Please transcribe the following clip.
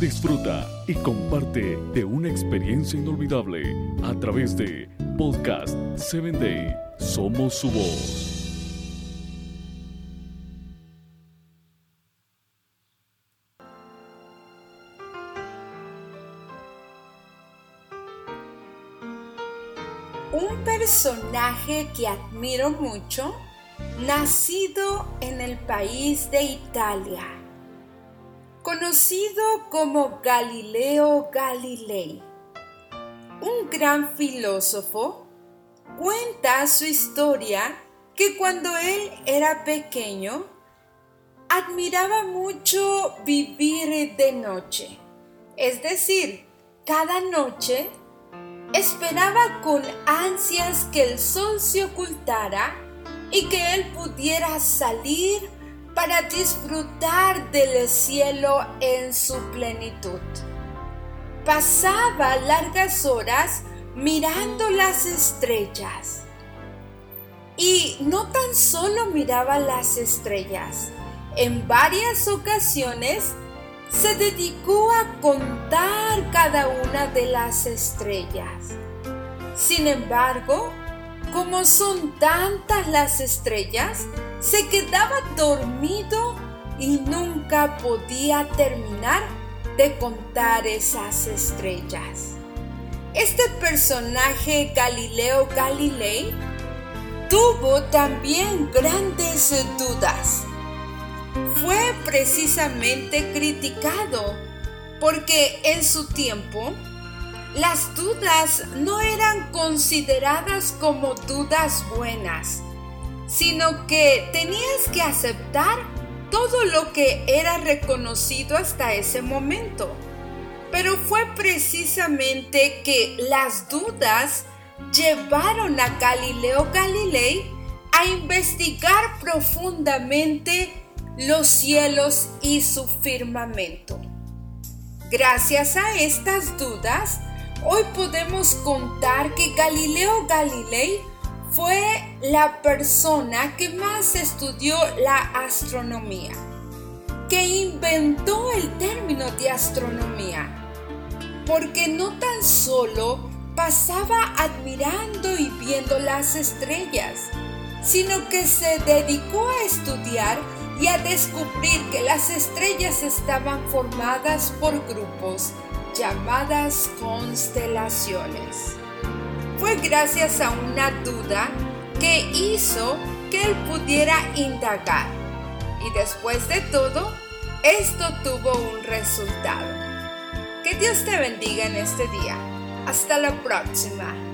Disfruta y comparte de una experiencia inolvidable a través de Podcast 7 Day. Somos su voz. Un personaje que admiro mucho, nacido en el país de Italia, conocido como Galileo Galilei, un gran filósofo, cuenta su historia que cuando él era pequeño, admiraba mucho vivir de noche, es decir, cada noche Esperaba con ansias que el sol se ocultara y que él pudiera salir para disfrutar del cielo en su plenitud. Pasaba largas horas mirando las estrellas. Y no tan solo miraba las estrellas, en varias ocasiones se dedicó a contar cada una de las estrellas. Sin embargo, como son tantas las estrellas, se quedaba dormido y nunca podía terminar de contar esas estrellas. Este personaje Galileo Galilei tuvo también grandes dudas fue precisamente criticado porque en su tiempo las dudas no eran consideradas como dudas buenas, sino que tenías que aceptar todo lo que era reconocido hasta ese momento. Pero fue precisamente que las dudas llevaron a Galileo Galilei a investigar profundamente los cielos y su firmamento. Gracias a estas dudas, hoy podemos contar que Galileo Galilei fue la persona que más estudió la astronomía, que inventó el término de astronomía, porque no tan solo pasaba admirando y viendo las estrellas, sino que se dedicó a estudiar y a descubrir que las estrellas estaban formadas por grupos llamadas constelaciones. Fue gracias a una duda que hizo que él pudiera indagar y después de todo, esto tuvo un resultado. Que Dios te bendiga en este día. Hasta la próxima.